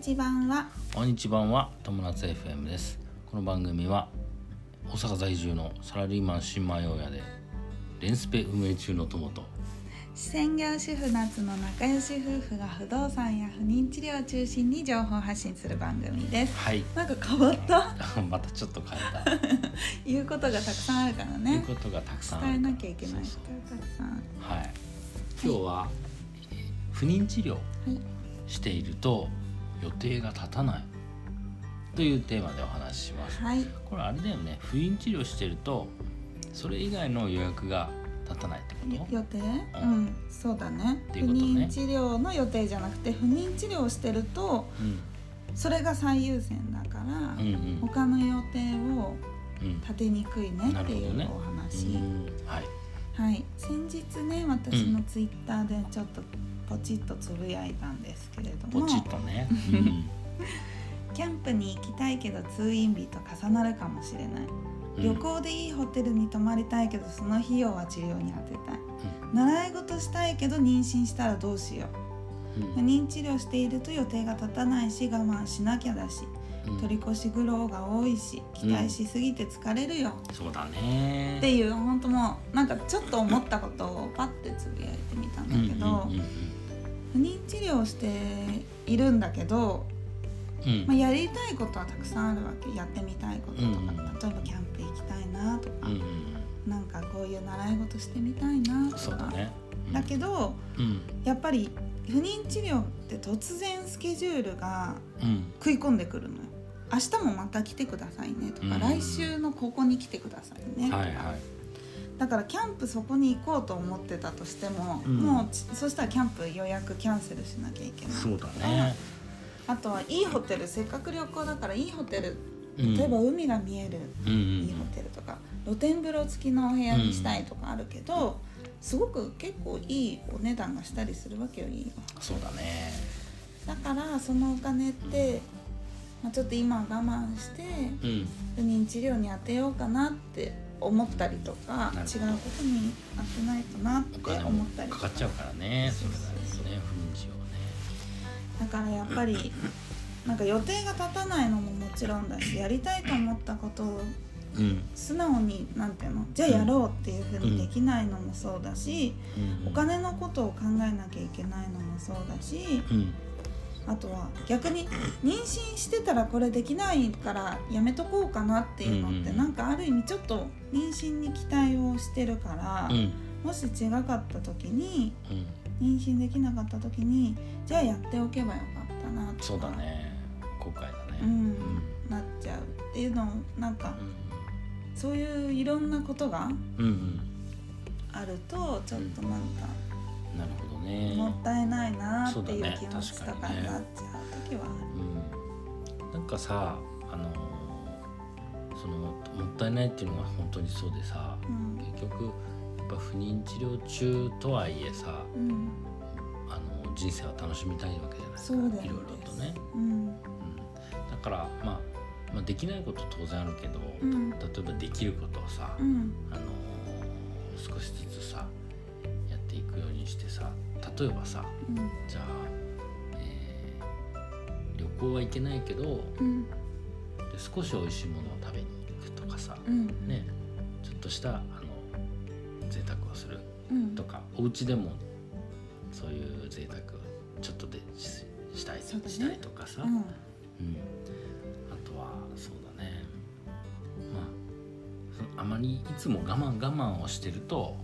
日版は。こんにちは。は。友達 FM ですこの番組は。大阪在住のサラリーマン新米親でレンスペ運営中の友と専業主婦夏の仲良し夫婦が不動産や不妊治療を中心に情報発信する番組ですは。いなんか変わったまたちょっと変えた言うことがたくさんあるからね言うことがたくさんある伝えなきゃいけないことがたくさんは。い今日は、えー不妊治療していると予定が立たない。というテーマでお話しします。はい。これあれだよね。不妊治療してるとそれ以外の予約が立たないってこと？予定？ううん。んそうだね。てい不妊治療の予定じゃなくて不妊治療をしてるとうん。それが最優先だから、うんうん。他の予定をうん。立てにくいねっていうお話、うん。はいはい。先日ね私のツイッターでちょっとポチッとつぶやいたんですけれども。ポチッとね、うん。キャンプに行きたいけど通院日と重なるかもしれない。旅行でいいホテルに泊まりたいけどその費用は治療に充てたい。習い事したいけど妊娠したらどうしよううん不妊治療していると予定が立たないし我慢しなきゃだしうん取り越し苦労が多いし期待しすぎて疲れるよ、そうだね。っていう本当もうなんかちょっと思ったことをパッてつぶやいてみたんだけど、不妊治療をしているんだけど、うん。まあ、やりたいことはたくさんあるわけ。やってみたいこととか、例えばキャンプ行きたいなとか、うなんかこういう習い事してみたいなとか。そうだけどうん。やっぱり不妊治療って突然スケジュールがうん。食い込んでくるのよ明日もまた来てくださいねとか、うん。来週のここに来てくださいね、はいはい。だからキャンプそこに行こうと思ってたとしても、うん。もうちそしたらキャンプ予約キャンセルしなきゃいけないそうだね。あとはいいホテルせっかく旅行だからいいホテルうん。例えば海が見えるうんうんいいホテルとか露天風呂付きのお部屋にしたいとかあるけど、すごく結構いいお値段がしたりするわけよいいよそうだね。だからそのお金って、まあ、ちょっと今は我慢してうん。不妊治療に当てようかなって思ったりとか違うことに当てないとなって思ったりとか。かかっちゃうからねそれなりにね不妊治療ね。だからやっぱり なんか予定が立たないのももちろんだしやりたいと思ったことをうん。素直になんていうのじゃあやろうっていうふうにできないのもそうだし、うんお金のことを考えなきゃいけないのもそうだしうんあとは逆に妊娠してたらこれできないからやめとこうかなっていうのってうんなんかある意味ちょっと妊娠に期待をしてるから、うん。もし違かった時にうん。妊娠できなかった時にじゃあやっておけばよかったなとかそうだね。後悔だね。うんなっちゃうっていうのをなんかそういういろんなことがあるとちょっとなんかなるほどね。もったいないなっていう気持ちとかになっちゃう時はうん。なんかさあのそのもったいないっていうのが本当にそうでさうん。結局やっぱ不妊治療中とはいえさうん。あの人生は楽しみたいわけじゃないですかいろいろとね、うん。うん、だから、まあ、まあできないこと当然あるけど、うん。例えばできることをさ、うん。あの少しずつさやっていくようにしてさ例えばさうん。じゃあ、えー旅行は行けないけどうん。で少し美味しいものを食べに行くとかさ、うん。ねちょっとしたあの贅沢をするうん。とかお家でもそういう贅沢ちょっとでししたい,、ね。したいとかさ、うん。うん、あとはそうだね。まああまりいつも我慢我慢をしてると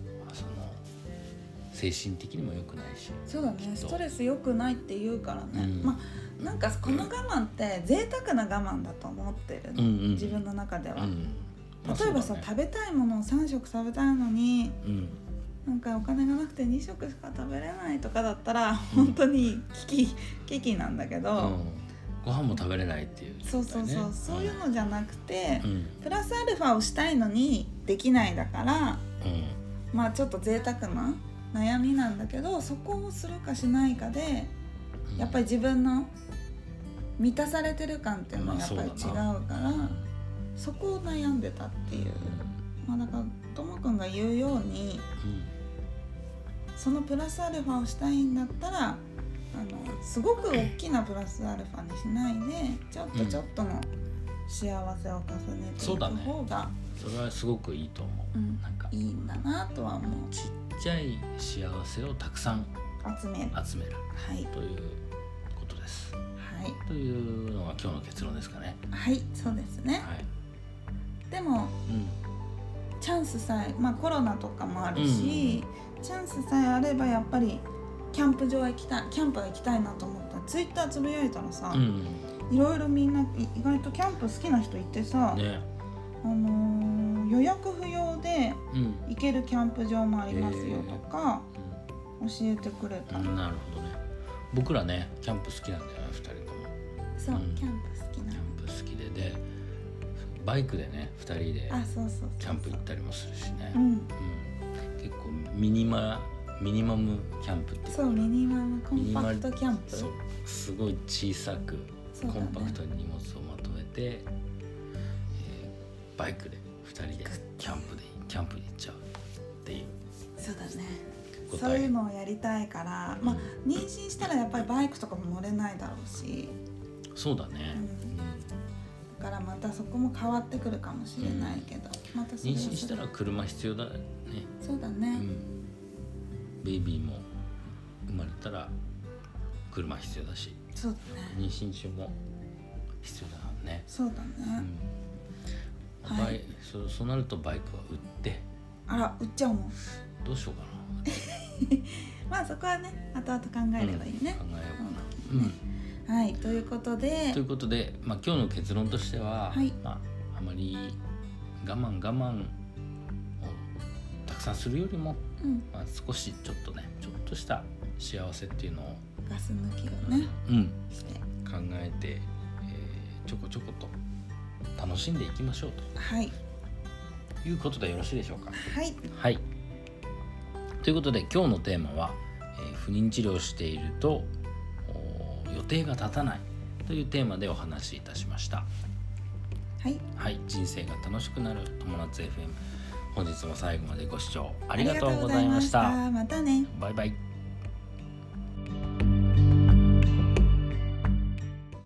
精神的にも良くないし。そうだね。ストレス良くないって言うからね、うん。まあなんかこの我慢って贅沢な我慢だと思ってるの、うんうん自分の中では、うんまあ例えばさ、ね。食べたいものを3食食べたいのにうん。なんかお金がなくて2食しか食べれないとかだったら本当に危機危機なんだけど、うん。ご飯も食べれないっていうそうそうそう、そういうのじゃなくて、プラスアルファをしたいのにできないだからまあちょっと贅沢な悩みなんだけどそこをするかしないかでうん。やっぱり自分の満たされてる感っていうのはやっぱり違うまから、そこを悩んでたっていう。まあだからともくんが言うようにうんそのプラスアルファをしたいんだったらあのすごく大きなプラスアルファにしないでちょっとちょっとの幸せを重ねていくそうだね。方が、それはすごくいいと思う、うん。なんか。いいんだなとは思うちゃい幸せをたくさん集める。集める。はい。ということです。はい。というのが今日の結論ですかね。はいそうですね。はい。でもうんチャンスさえまあコロナとかもあるし、チャンスさえあればやっぱりキャンプ場行きたいキャンプは行きたいなと思った。らツイッターつぶやいたらさ、うん。いろいろみんない意外とキャンプ好きな人いてさ、ね。あのー予約不要でうん。行けるキャンプ場もありますよとかう教えてくれた、んなるほどね。僕らねキャンプ好きなんだよね2人とも。そう、うん。キャンプ好きなキャンプ好きででバイクでね2人であそうそうそうキャンプ行ったりもするしね。うん。うん。結構ミニマミニマムキャンプっていうかそうミニマムコンパクトキャンプ。そう。すごい小さくね。コンパクトに荷物をまとめて、えーバイクでそういうのをやりたいからまあ妊娠したらやっぱりバイクとかも乗れないだろうし。そうだね、うん。うんだからまたそこも変わってくるかもしれないけど、またそれ妊娠したら車必要だね、そうだね、うん、ベイビーも生まれたら車必要だし。そうだね。妊娠中も必要だね、そうだうね、ん。はい。そうそうなるとバイクは売って。あら売っちゃうもん。どうしようか まあそこはね後々考なえればいいね。うん、考えようはいということで。ということで、まあ、今日の結論としては、はい。まあ、あまり我慢我慢をたくさんするよりも、うん、まあ、少しちょっとねちょっとした幸せっていうのを、ガス抜きをね。うん、して。考えて、えーちょこちょこと楽しんでいきましょうはい。ということでよろしいでしょうか。はい。はいということで今日のテーマは、えー不妊治療をしているとお予定が立たないというテーマでお話しいたしました。はい。はい、人生が楽しくなる友達 FM 本日も最後までご視聴ありがとうございました。ありがとうございました。またね。バイバイ